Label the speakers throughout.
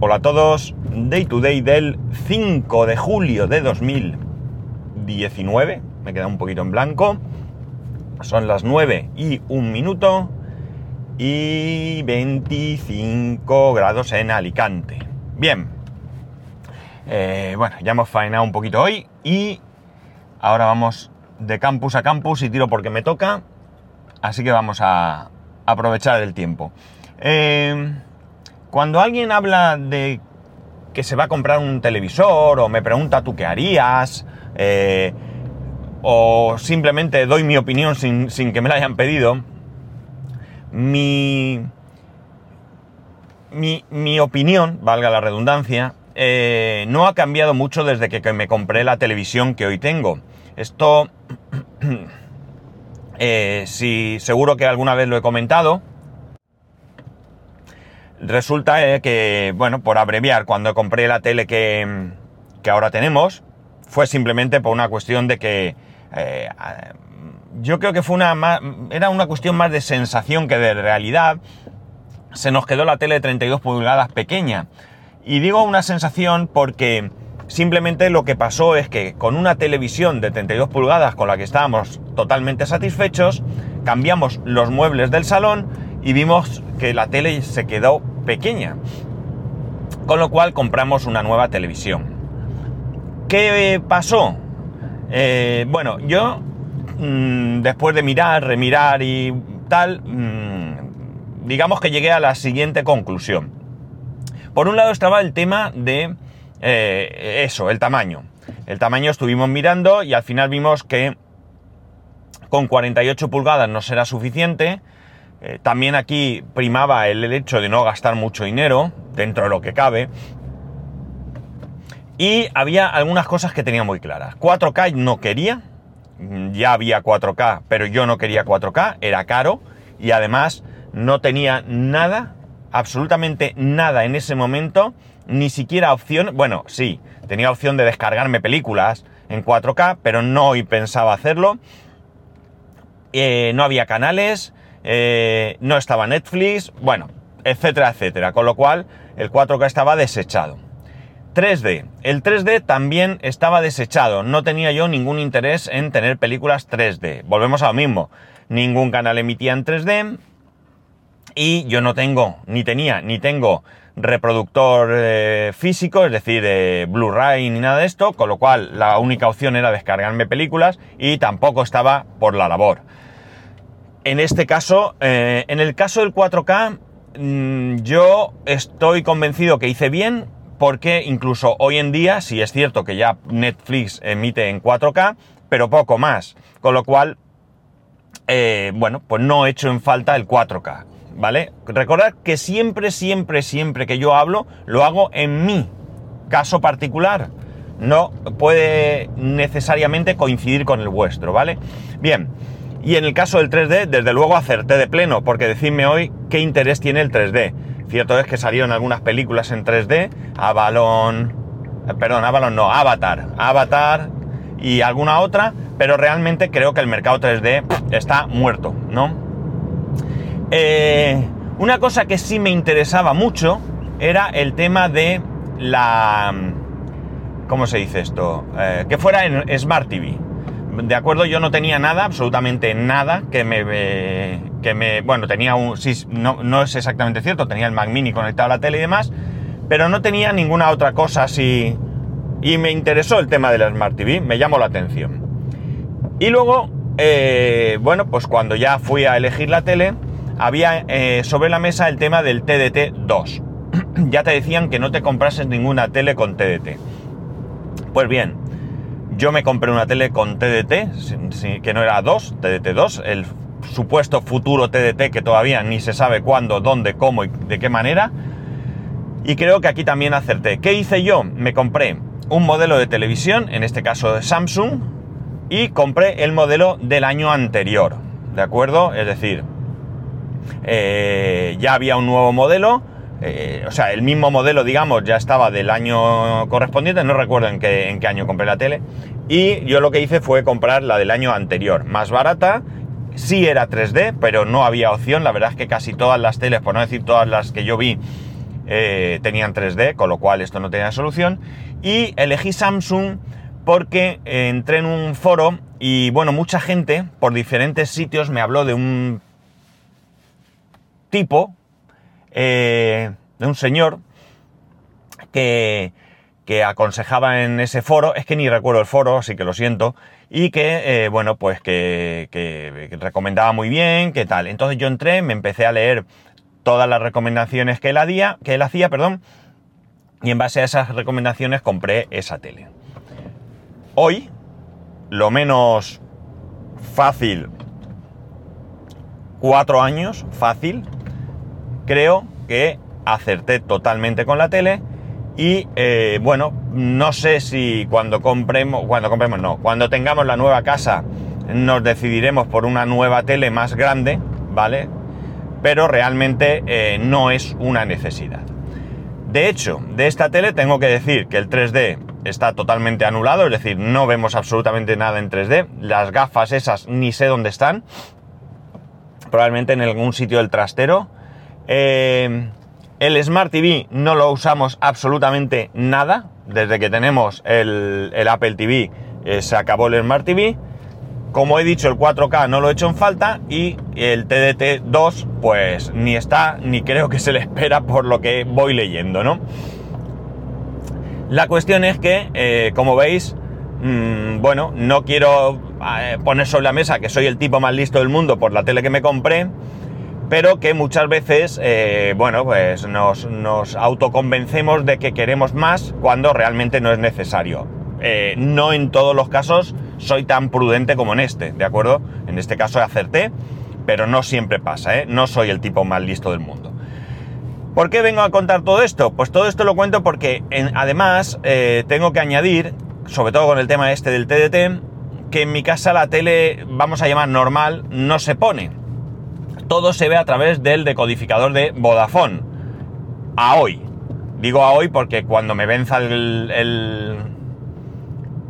Speaker 1: Hola a todos, Day to Day del 5 de julio de 2019, me queda un poquito en blanco, son las 9 y un minuto y 25 grados en Alicante. Bien, eh, bueno, ya hemos faenado un poquito hoy y ahora vamos de campus a campus y tiro porque me toca, así que vamos a aprovechar el tiempo. Eh, cuando alguien habla de que se va a comprar un televisor o me pregunta tú qué harías, eh, o simplemente doy mi opinión sin, que me la hayan pedido, mi, mi, opinión, valga la redundancia, eh, no ha cambiado mucho desde que, me compré la televisión que hoy tengo. Esto, eh, si seguro que alguna vez lo he comentado, Resulta eh, que, bueno, por abreviar, cuando compré la tele que, ahora tenemos, fue simplemente por una cuestión de que eh, yo creo que fue una era una cuestión más de sensación que de realidad. Se nos quedó la tele de 32 pulgadas pequeña. Y digo una sensación porque simplemente lo que pasó es que con una televisión de 32 pulgadas con la que estábamos totalmente satisfechos, cambiamos los muebles del salón y vimos que la tele se quedó pequeña. Con lo cual compramos una nueva televisión. ¿Qué pasó? Eh, bueno, yo mm, después de mirar, remirar y tal, mm, digamos que llegué a la siguiente conclusión. Por un lado estaba el tema de eh, eso, el tamaño. El tamaño estuvimos mirando y al final vimos que con 48 pulgadas no será suficiente eh, también aquí primaba el hecho de no gastar mucho dinero, dentro de lo que cabe. Y había algunas cosas que tenía muy claras. 4K no quería, ya había 4K, pero yo no quería 4K, era caro y además no tenía nada, absolutamente nada en ese momento, ni siquiera opción, bueno, sí, tenía opción de descargarme películas en 4K, pero no pensaba hacerlo. Eh, no había canales, eh, no estaba Netflix, bueno, etcétera, etcétera. Con lo cual, el 4K estaba desechado. 3D. El 3D también estaba desechado. No tenía yo ningún interés en tener películas 3D. Volvemos a lo mismo. Ningún canal emitía en 3D. Y yo no tengo, ni tenía, ni tengo reproductor eh, físico, es decir, Blu-ray ni nada de esto, con lo cual la única opción era descargarme películas y tampoco estaba por la labor. En este caso, eh, en el caso del 4K, mm, yo estoy convencido que hice bien porque incluso hoy en día, si es cierto que ya Netflix emite en 4K, pero poco más. Con lo cual, eh, bueno, pues no he hecho en falta el 4K, ¿vale? Recordad que siempre, siempre, siempre que yo hablo, lo hago en mi caso particular. No puede necesariamente coincidir con el vuestro, ¿vale? Bien. Y en el caso del 3D, desde luego acerté de pleno, porque decidme hoy qué interés tiene el 3D. Cierto es que salieron algunas películas en 3D, Avalon, eh, perdón, Avalon no, Avatar, Avatar y alguna otra, pero realmente creo que el mercado 3D está muerto, ¿no? Eh, una cosa que sí me interesaba mucho era el tema de la... ¿Cómo se dice esto? Eh, que fuera en Smart TV de acuerdo, yo no tenía nada, absolutamente nada que me... que me bueno, tenía un... Sí, no, no es exactamente cierto, tenía el Mac Mini conectado a la tele y demás, pero no tenía ninguna otra cosa así... Y me interesó el tema de la Smart TV, me llamó la atención. Y luego, eh, bueno, pues cuando ya fui a elegir la tele, había eh, sobre la mesa el tema del TDT 2. ya te decían que no te comprases ninguna tele con TDT. Pues bien, yo me compré una tele con TDT, que no era 2, TDT2, el supuesto futuro TDT que todavía ni se sabe cuándo, dónde, cómo y de qué manera. Y creo que aquí también acerté. ¿Qué hice yo? Me compré un modelo de televisión, en este caso de Samsung, y compré el modelo del año anterior. ¿De acuerdo? Es decir, eh, ya había un nuevo modelo, eh, o sea, el mismo modelo, digamos, ya estaba del año correspondiente, no recuerdo en qué, en qué año compré la tele, y yo lo que hice fue comprar la del año anterior, más barata, sí era 3D, pero no había opción, la verdad es que casi todas las teles, por no decir todas las que yo vi, eh, tenían 3D, con lo cual esto no tenía solución. Y elegí Samsung porque eh, entré en un foro y bueno, mucha gente por diferentes sitios me habló de un tipo, eh, de un señor, que, que, aconsejaba en ese foro, es que ni recuerdo el foro, así que lo siento, y que, eh, bueno, pues que, recomendaba muy bien, que tal. Entonces yo entré, me empecé a leer todas las recomendaciones que él, hacía, que él hacía, perdón, y en base a esas recomendaciones compré esa tele. Hoy, lo menos fácil, cuatro años, fácil, creo que acerté totalmente con la tele y eh, bueno, no sé si cuando compremos, cuando compremos no, cuando tengamos la nueva casa nos decidiremos por una nueva tele más grande, ¿vale? Pero realmente eh, no es una necesidad. De hecho, de esta tele tengo que decir que el 3D está totalmente anulado, es decir, no vemos absolutamente nada en 3D. Las gafas esas ni sé dónde están. Probablemente en algún sitio del trastero. Eh, el Smart TV no lo usamos absolutamente nada. Desde que tenemos el, Apple TV eh, se acabó el Smart TV. Como he dicho, el 4K no lo he hecho en falta y el TDT2 pues ni está ni creo que se le espera por lo que voy leyendo, ¿no? La cuestión es que, eh, como veis, mmm, bueno, no quiero poner sobre la mesa que soy el tipo más listo del mundo por la tele que me compré, pero que muchas veces, eh, bueno, pues nos, nos, autoconvencemos de que queremos más cuando realmente no es necesario. Eh, no en todos los casos soy tan prudente como en este, ¿de acuerdo? En este caso acerté, pero no siempre pasa, ¿eh? No soy el tipo más listo del mundo. ¿Por qué vengo a contar todo esto? Pues todo esto lo cuento porque además tengo que añadir, sobre todo con el tema este del TDT, que en mi casa la tele, vamos a llamar normal, no se pone todo se ve a través del decodificador de Vodafone. A hoy. Digo a hoy porque cuando me venza el,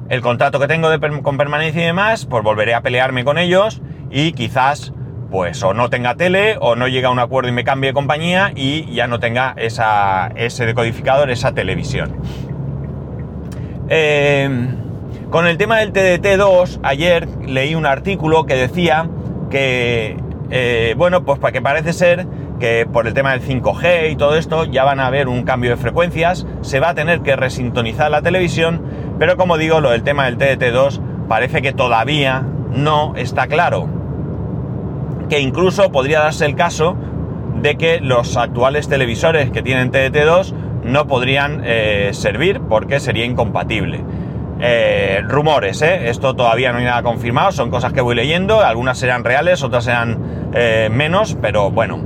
Speaker 1: el, contrato que tengo con permanencia y demás, pues volveré a pelearme con ellos y quizás pues o no tenga tele o no llega a un acuerdo y me cambie de compañía y ya no tenga ese decodificador, esa televisión. Eh, con el tema del TDT2, ayer leí un artículo que decía que eh, bueno, pues para que parece ser que por el tema del 5G y todo esto ya van a haber un cambio de frecuencias, se va a tener que resintonizar la televisión, pero como digo, lo del tema del TDT2 parece que todavía no está claro. Que incluso podría darse el caso de que los actuales televisores que tienen TDT2 no podrían eh, servir porque sería incompatible. Eh, rumores, ¿eh? Esto todavía no hay nada confirmado, son cosas que voy leyendo, algunas serán reales, otras serán eh, menos, pero bueno,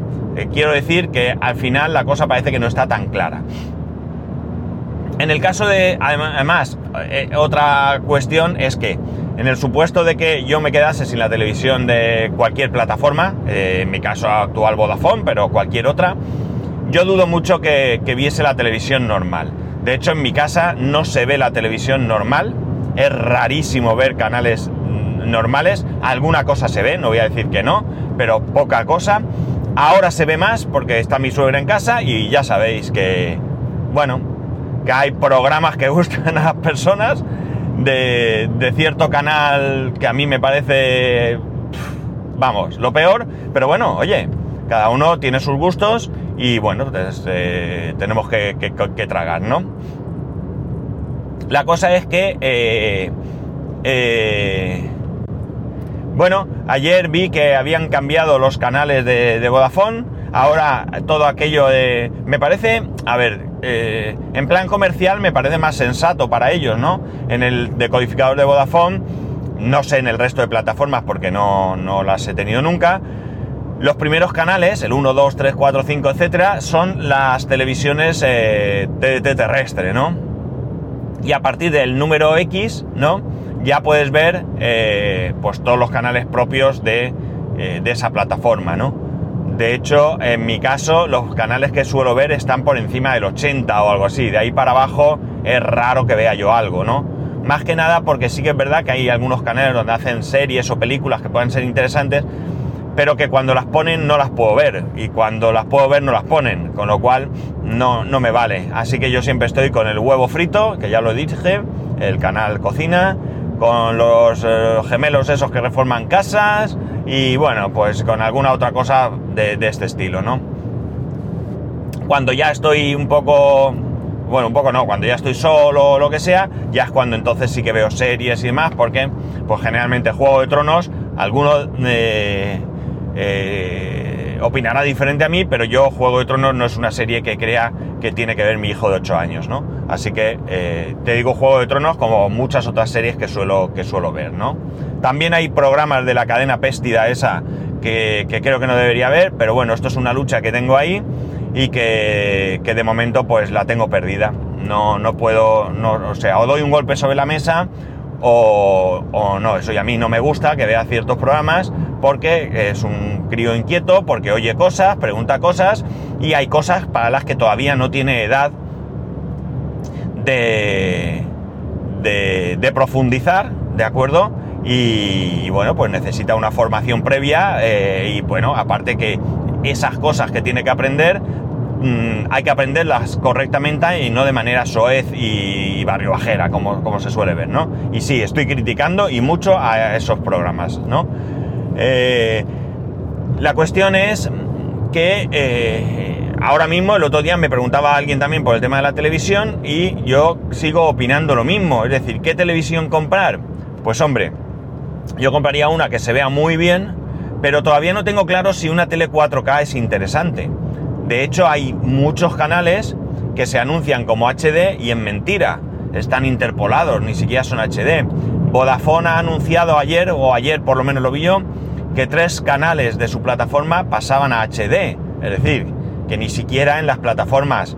Speaker 1: quiero decir que al final la cosa parece que no está tan clara. En el caso de, además, otra cuestión es que en el supuesto de que yo me quedase sin la televisión de cualquier plataforma, en mi caso actual Vodafone, pero cualquier otra, yo dudo mucho que viese la televisión normal. De hecho, en mi casa no se ve la televisión normal. Es rarísimo ver canales normales. Alguna cosa se ve, no voy a decir que no, pero poca cosa. Ahora se ve más porque está mi suegra en casa y ya sabéis que, bueno, que hay programas que gustan a las personas de, de cierto canal que a mí me parece, vamos, lo peor. Pero bueno, oye, cada uno tiene sus gustos y bueno, pues, eh, tenemos que, tragar, ¿no? La cosa es que, eh, eh, bueno, ayer vi que habían cambiado los canales de, Vodafone, ahora todo aquello. Me parece, a ver, en plan comercial me parece más sensato para ellos, ¿no? En el decodificador de Vodafone, no sé en el resto de plataformas porque no, no las he tenido nunca, los primeros canales, el 1, 2, 3, 4, 5, etcétera, son las televisiones eh, TDT terrestre, ¿no? Y a partir del número X, ¿no? Ya puedes ver eh, pues todos los canales propios de, eh, de esa plataforma, ¿no? De hecho, en mi caso, los canales que suelo ver están por encima del 80 o algo así. De ahí para abajo es raro que vea yo algo, ¿no? Más que nada porque sí que es verdad que hay algunos canales donde hacen series o películas que pueden ser interesantes, pero que cuando las ponen no las puedo ver y cuando las puedo ver no las ponen, con lo cual no, no me vale. Así que yo siempre estoy con el huevo frito, que ya lo dije, el canal cocina, con los eh, gemelos esos que reforman casas y bueno, pues con alguna otra cosa de, este estilo, ¿no? Cuando ya estoy un poco bueno, un poco no, cuando ya estoy solo o lo que sea, ya es cuando entonces sí que veo series y demás, porque pues generalmente Juego de Tronos, alguno eh, eh, opinará diferente a mí, pero yo Juego de Tronos no es una serie que crea que tiene que ver mi hijo de 8 años, ¿no? Así que eh, te digo Juego de Tronos como muchas otras series que suelo, que suelo ver, ¿no? También hay programas de la cadena Péstida esa que, que creo que no debería ver, pero bueno, esto es una lucha que tengo ahí y que, de momento pues la tengo perdida. No, no puedo, no, o sea, o doy un golpe sobre la mesa o, o, no, eso y a mí no me gusta que vea ciertos programas porque es un crío inquieto, porque oye cosas, pregunta cosas y hay cosas para las que todavía no tiene edad de, de, profundizar, ¿de acuerdo? Y, bueno, pues necesita una formación previa eh, y bueno, aparte que esas cosas que tiene que aprender Mm, hay que aprenderlas correctamente y no de manera soez y, barrio bajera, como, como, se suele ver, ¿no? Y sí, estoy criticando y mucho a esos programas, ¿no? Eh, la cuestión es que eh, ahora mismo, el otro día me preguntaba alguien también por el tema de la televisión y yo sigo opinando lo mismo, es decir, ¿qué televisión comprar? Pues hombre, yo compraría una que se vea muy bien, pero todavía no tengo claro si una tele 4K es interesante. De hecho, hay muchos canales que se anuncian como HD y en mentira. Están interpolados, ni siquiera son HD. Vodafone ha anunciado ayer, o ayer por lo menos lo vi yo, que tres canales de su plataforma pasaban a HD. Es decir, que ni siquiera en las plataformas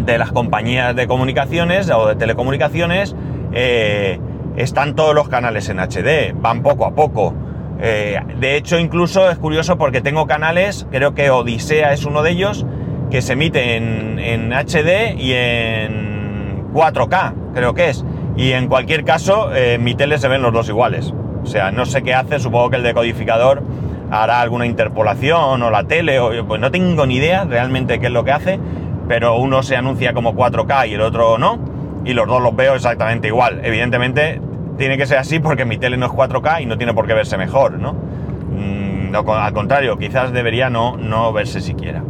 Speaker 1: de las compañías de comunicaciones o de telecomunicaciones eh, están todos los canales en HD. Van poco a poco. Eh, de hecho, incluso es curioso porque tengo canales, creo que Odisea es uno de ellos, que se emite en, HD y en 4K, creo que es. Y en cualquier caso, eh, mi tele se ven los dos iguales. O sea, no sé qué hace, supongo que el decodificador hará alguna interpolación o la tele, o, pues no tengo ni idea realmente qué es lo que hace, pero uno se anuncia como 4K y el otro no, y los dos los veo exactamente igual. Evidentemente, tiene que ser así porque mi tele no es 4K y no tiene por qué verse mejor, ¿no? Mm, al contrario, quizás debería no, no verse siquiera.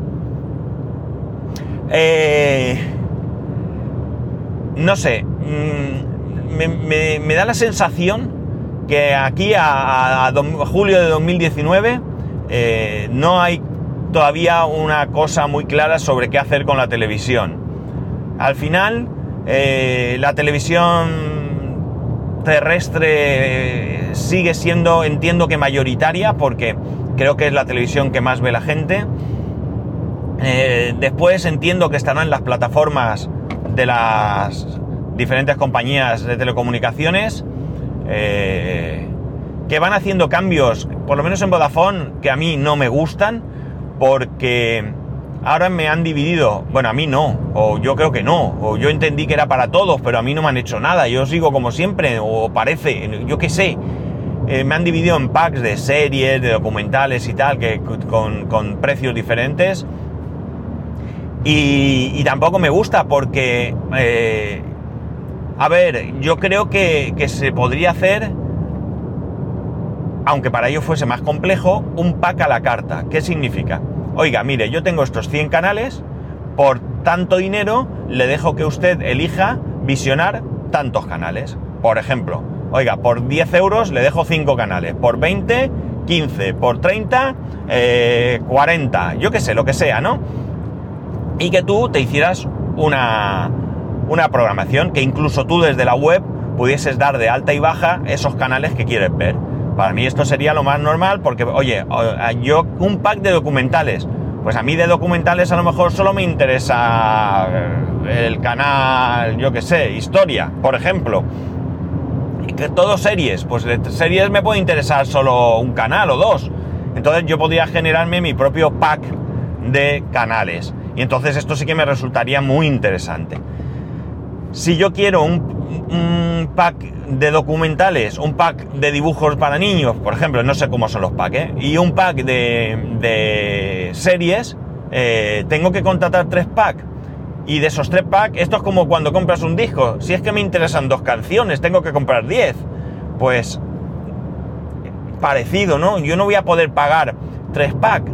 Speaker 1: Eh, no sé, mm, me, da la sensación que aquí a, julio de 2019 eh, no hay todavía una cosa muy clara sobre qué hacer con la televisión. Al final, eh, la televisión terrestre sigue siendo, entiendo que mayoritaria, porque creo que es la televisión que más ve la gente. Eh, después entiendo que estarán las plataformas de las diferentes compañías de telecomunicaciones eh, que van haciendo cambios, por lo menos en Vodafone, que a mí no me gustan, porque ahora me han dividido, bueno, a mí no, o yo creo que no, o yo entendí que era para todos, pero a mí no me han hecho nada, yo sigo como siempre, o parece, yo qué sé, eh, me han dividido en packs de series, de documentales y tal, que con, precios diferentes, y, tampoco me gusta porque, eh, a ver, yo creo que, que se podría hacer aunque para ello fuese más complejo, un pack a la carta. ¿Qué significa? Oiga, mire, yo tengo estos 100 canales, por tanto dinero le dejo que usted elija visionar tantos canales. Por ejemplo, oiga, por 10 euros le dejo 5 canales, por 20, 15, por 30, 40, eh, yo qué sé, lo que sea, ¿no? Y que tú te hicieras una, una programación, que incluso tú desde la web pudieses dar de alta y baja esos canales que quieres ver. Para mí esto sería lo más normal porque, oye, yo un pack de documentales. Pues a mí de documentales a lo mejor solo me interesa eh, el canal, yo qué sé, historia, por ejemplo. Y que todo series, pues de series me puede interesar solo un canal o dos. Entonces yo podría generarme mi propio pack de canales. Y entonces esto sí que me resultaría muy interesante. Si yo quiero un un pack de documentales, un pack de dibujos para niños, por ejemplo, no sé cómo son los packs, ¿eh? y un pack de, series, eh, tengo que contratar tres packs. Y de esos tres packs, esto es como cuando compras un disco. Si es que me interesan dos canciones, tengo que comprar diez. Pues parecido, ¿no? Yo no voy a poder pagar tres packs.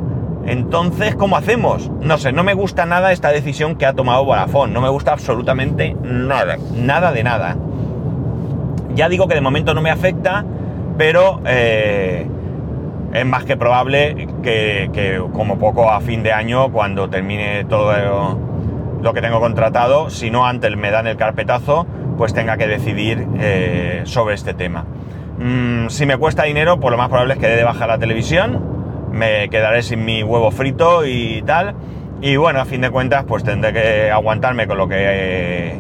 Speaker 1: Entonces, ¿cómo hacemos? No sé, no me gusta nada esta decisión que ha tomado Vodafone. No me gusta absolutamente nada. Nada de nada. Ya digo que de momento no me afecta, pero eh, es más que probable que, como poco a fin de año, cuando termine todo lo que tengo contratado, si no antes me dan el carpetazo, pues tenga que decidir eh, sobre este tema. Mm, si me cuesta dinero, pues lo más probable es que dé de baja la televisión, me quedaré sin mi huevo frito y tal. Y bueno, a fin de cuentas, pues tendré que aguantarme con lo que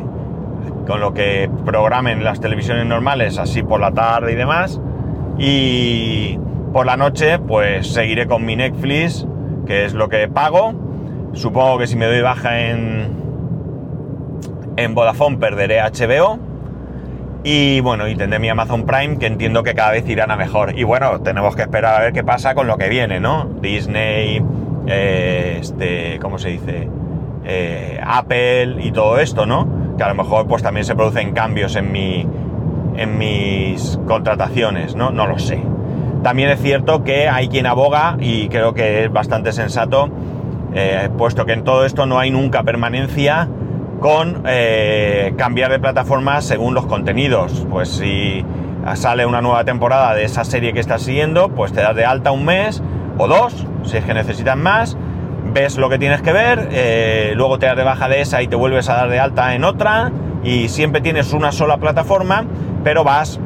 Speaker 1: con lo que programen las televisiones normales, así por la tarde y demás. Y por la noche, pues seguiré con mi Netflix, que es lo que pago. Supongo que si me doy baja en, en Vodafone perderé HBO. Y bueno, y tendré mi Amazon Prime, que entiendo que cada vez irán a mejor. Y bueno, tenemos que esperar a ver qué pasa con lo que viene, ¿no? Disney, eh, este, ¿cómo se dice? Eh, Apple y todo esto, ¿no? Que a lo mejor pues también se producen cambios en mi. en mis contrataciones, ¿no? No lo sé. También es cierto que hay quien aboga, y creo que es bastante sensato, eh, puesto que en todo esto no hay nunca permanencia con eh, cambiar de plataforma según los contenidos. Pues si sale una nueva temporada de esa serie que estás siguiendo, pues te das de alta un mes o dos, si es que necesitas más, ves lo que tienes que ver, eh, luego te das de baja de esa y te vuelves a dar de alta en otra, y siempre tienes una sola plataforma, pero vas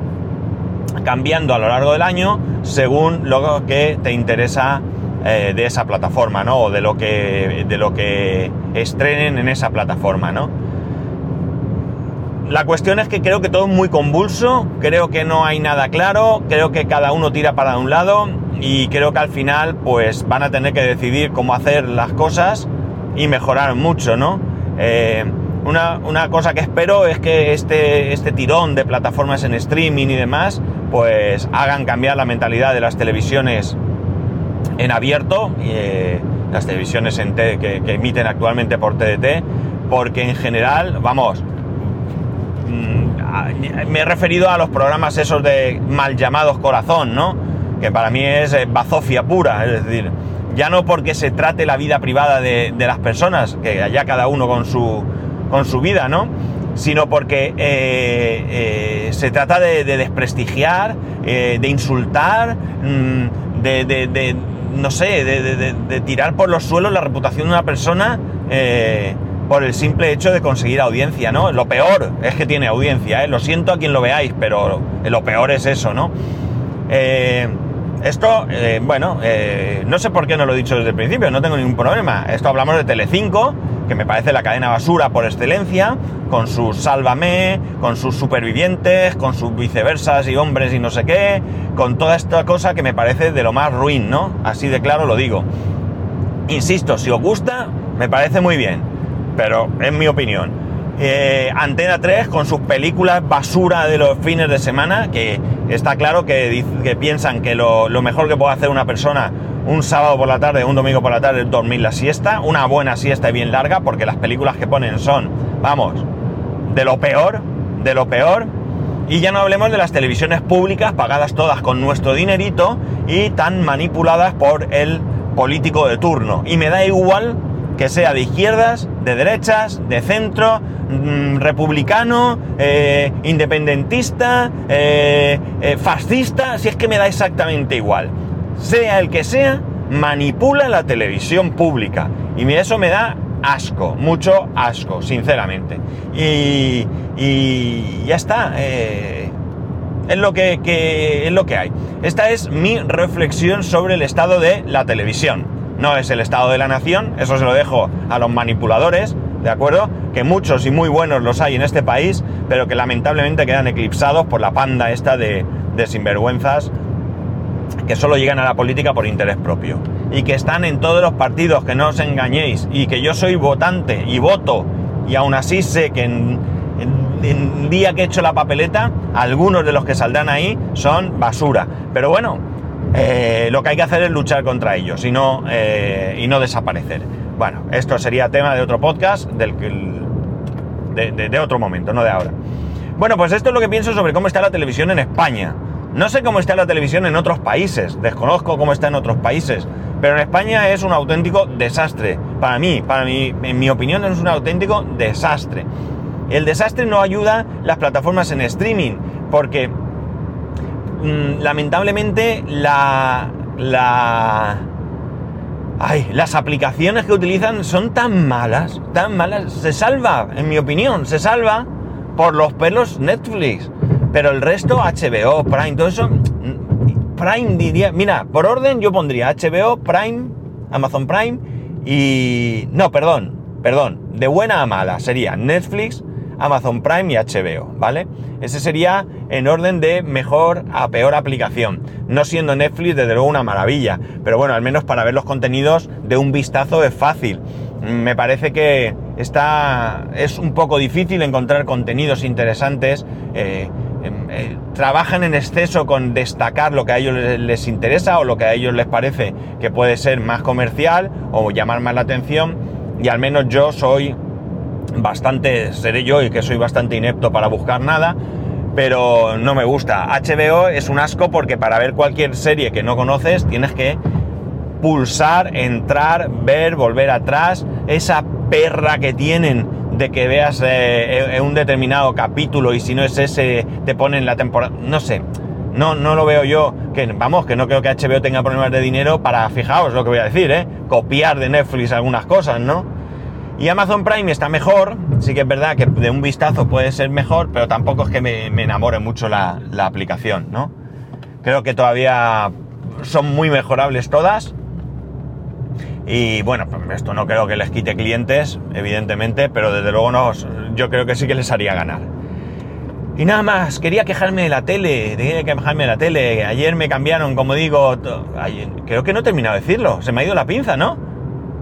Speaker 1: cambiando a lo largo del año según lo que te interesa eh, de esa plataforma, ¿no? O de lo que, de lo que estrenen en esa plataforma, ¿no? La cuestión es que creo que todo es muy convulso, creo que no hay nada claro, creo que cada uno tira para un lado y creo que al final pues van a tener que decidir cómo hacer las cosas y mejorar mucho, ¿no? Eh, una, una, cosa que espero es que este, este tirón de plataformas en streaming y demás pues hagan cambiar la mentalidad de las televisiones en abierto, eh, las televisiones en que, que, emiten actualmente por TDT, porque en general, vamos, mmm, me he referido a los programas esos de mal llamados corazón, ¿no? Que para mí es eh, bazofia pura, es decir, ya no porque se trate la vida privada de, las personas, que allá cada uno con su, con su vida, ¿no? Sino porque eh, se trata de, de desprestigiar, de insultar, de, de, no sé, de, tirar por los suelos la reputación de una persona eh, por el simple hecho de conseguir audiencia, ¿no? Lo peor es que tiene audiencia, ¿eh? Lo siento a quien lo veáis, pero lo peor es eso, ¿no? Eh, esto, eh, bueno, no sé por qué no lo he dicho desde el principio, no tengo ningún problema. Esto hablamos de Telecinco, que me parece la cadena basura por excelencia, con sus Sálvame, con sus supervivientes, con sus viceversas y hombres y no sé qué, con toda esta cosa que me parece de lo más ruin, ¿no? Así de claro lo digo. Insisto, si os gusta, me parece muy bien, pero es mi opinión. Eh, Antena 3 con sus películas basura de los fines de semana, que está claro que, que piensan que lo, lo, mejor que puede hacer una persona un sábado por la tarde, un domingo por la tarde dormir la siesta, una buena siesta y bien larga, porque las películas que ponen son, vamos, de lo peor, de lo peor. Y ya no hablemos de las televisiones públicas pagadas todas con nuestro dinerito y tan manipuladas por el político de turno. Y me da igual que sea de izquierdas, de derechas, de centro, mmm, republicano, eh, independentista, eh, eh, fascista, si es que me da exactamente igual. Sea el que sea, manipula la televisión pública. Y eso me da asco, mucho asco, sinceramente. Y, ya está. Eh, es lo que, que, es lo que hay. Esta es mi reflexión sobre el estado de la televisión no es el estado de la nación, eso se lo dejo a los manipuladores, ¿de acuerdo? Que muchos y muy buenos los hay en este país, pero que lamentablemente quedan eclipsados por la panda esta de, de sinvergüenzas que solo llegan a la política por interés propio. Y que están en todos los partidos, que no os engañéis, y que yo soy votante y voto, y aún así sé que en, en día que he hecho la papeleta, algunos de los que saldrán ahí son basura. Pero bueno, eh, lo que hay que hacer es luchar contra ellos y no, eh, y no desaparecer. Bueno, esto sería tema de otro podcast, del, de, de otro momento, no de ahora. Bueno, pues esto es lo que pienso sobre cómo está la televisión en España. No sé cómo está la televisión en otros países, desconozco cómo está en otros países, pero en España es un auténtico desastre. Para mí, para mí, en mi opinión, es un auténtico desastre. El desastre no ayuda las plataformas en streaming, porque mm, lamentablemente la, la, ay, las aplicaciones que utilizan son tan malas, tan malas. Se salva, en mi opinión, se salva por los pelos Netflix. Pero el resto, HBO, Prime, todo eso, Prime diría, mira, por orden yo pondría HBO, Prime, Amazon Prime y... No, perdón, perdón, de buena a mala sería Netflix, Amazon Prime y HBO, ¿vale? Ese sería en orden de mejor a peor aplicación. No siendo Netflix desde luego una maravilla, pero bueno, al menos para ver los contenidos de un vistazo es fácil. Me parece que está, es un poco difícil encontrar contenidos interesantes. Eh, eh, trabajan en exceso con destacar lo que a ellos les, interesa o lo que a ellos les parece que puede ser más comercial o llamar más la atención. Y al menos yo soy bastante, seré yo y que soy bastante inepto para buscar nada, pero no me gusta. HBO es un asco porque para ver cualquier serie que no conoces tienes que pulsar, entrar, ver, volver atrás, esa perra que tienen de que veas eh, un determinado capítulo y si no es ese te ponen la temporada, no sé, no, no lo veo yo, que vamos, que no creo que HBO tenga problemas de dinero para, fijaos lo que voy a decir, ¿eh? copiar de Netflix algunas cosas, ¿no? Y Amazon Prime está mejor, sí que es verdad que de un vistazo puede ser mejor, pero tampoco es que me, enamore mucho la, la aplicación, ¿no? Creo que todavía son muy mejorables todas, y bueno, esto no creo que les quite clientes, evidentemente, pero desde luego no, yo creo que sí que les haría ganar. Y nada más, quería quejarme de la tele, quería quejarme de la tele. Ayer me cambiaron, como digo, creo que no he terminado de decirlo, se me ha ido la pinza, ¿no?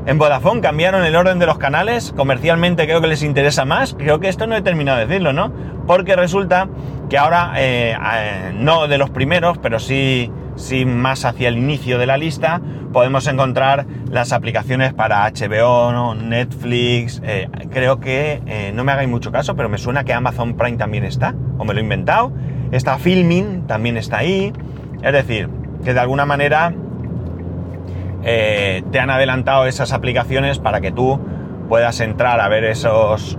Speaker 1: En Vodafone cambiaron el orden de los canales, comercialmente creo que les interesa más, creo que esto no he terminado de decirlo, ¿no? Porque resulta que ahora, eh, eh, no de los primeros, pero sí, sí más hacia el inicio de la lista, podemos encontrar las aplicaciones para HBO, Netflix, eh, creo que, eh, no me hagáis mucho caso, pero me suena que Amazon Prime también está, o me lo he inventado, está Filming, también está ahí, es decir, que de alguna manera eh, te han adelantado esas aplicaciones para que tú puedas entrar a ver esos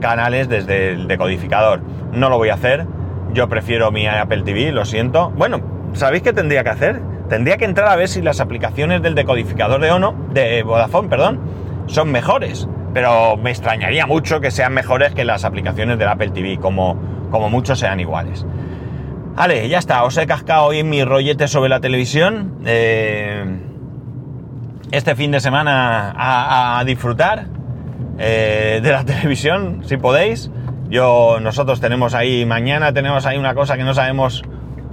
Speaker 1: canales desde el decodificador. No lo voy a hacer, yo prefiero mi Apple TV, lo siento. Bueno, ¿sabéis qué tendría que hacer? Tendría que entrar a ver si las aplicaciones del decodificador de Ono, de Vodafone, perdón, son mejores. Pero me extrañaría mucho que sean mejores que las aplicaciones del Apple TV, como, como muchos sean iguales. Vale, ya está, os he cascado hoy mi rollete sobre la televisión. Eh, este fin de semana a, disfrutar eh, de la televisión, si podéis. Yo, nosotros tenemos ahí, mañana tenemos ahí una cosa que no sabemos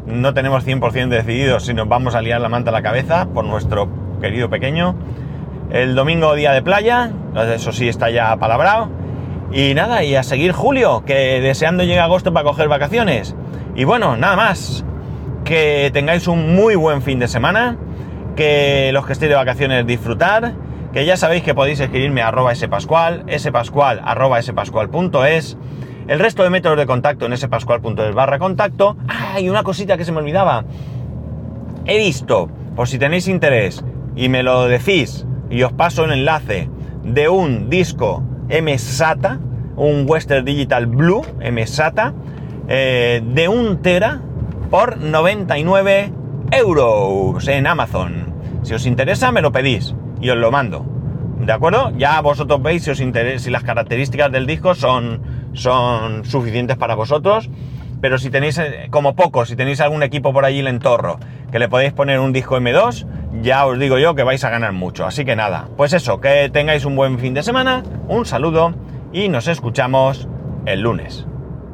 Speaker 1: no tenemos 100% decidido si nos vamos a liar la manta a la cabeza por nuestro querido pequeño. El domingo día de playa, eso sí está ya palabrado. Y nada, y a seguir julio, que deseando llegue agosto para coger vacaciones. Y bueno, nada más. Que tengáis un muy buen fin de semana. Que los que estéis de vacaciones disfrutar. Que ya sabéis que podéis escribirme a arroba spascual, spascual arroba spascual.es el resto de métodos de contacto en spascual.es barra contacto. Ah, una cosita que se me olvidaba. He visto, por si tenéis interés y me lo decís y os paso un enlace de un disco M-SATA, un Western Digital Blue M-SATA, eh, de un tera por 99 euros en Amazon. Si os interesa, me lo pedís y os lo mando. ¿De acuerdo? Ya vosotros veis si os interesa, si las características del disco son son suficientes para vosotros. Pero si tenéis, eh, como poco, si tenéis algún equipo por allí en torno que le podéis poner un disco M2, ya os digo yo que vais a ganar mucho. Así que nada, pues eso, que tengáis un buen fin de semana, un saludo y nos escuchamos el lunes.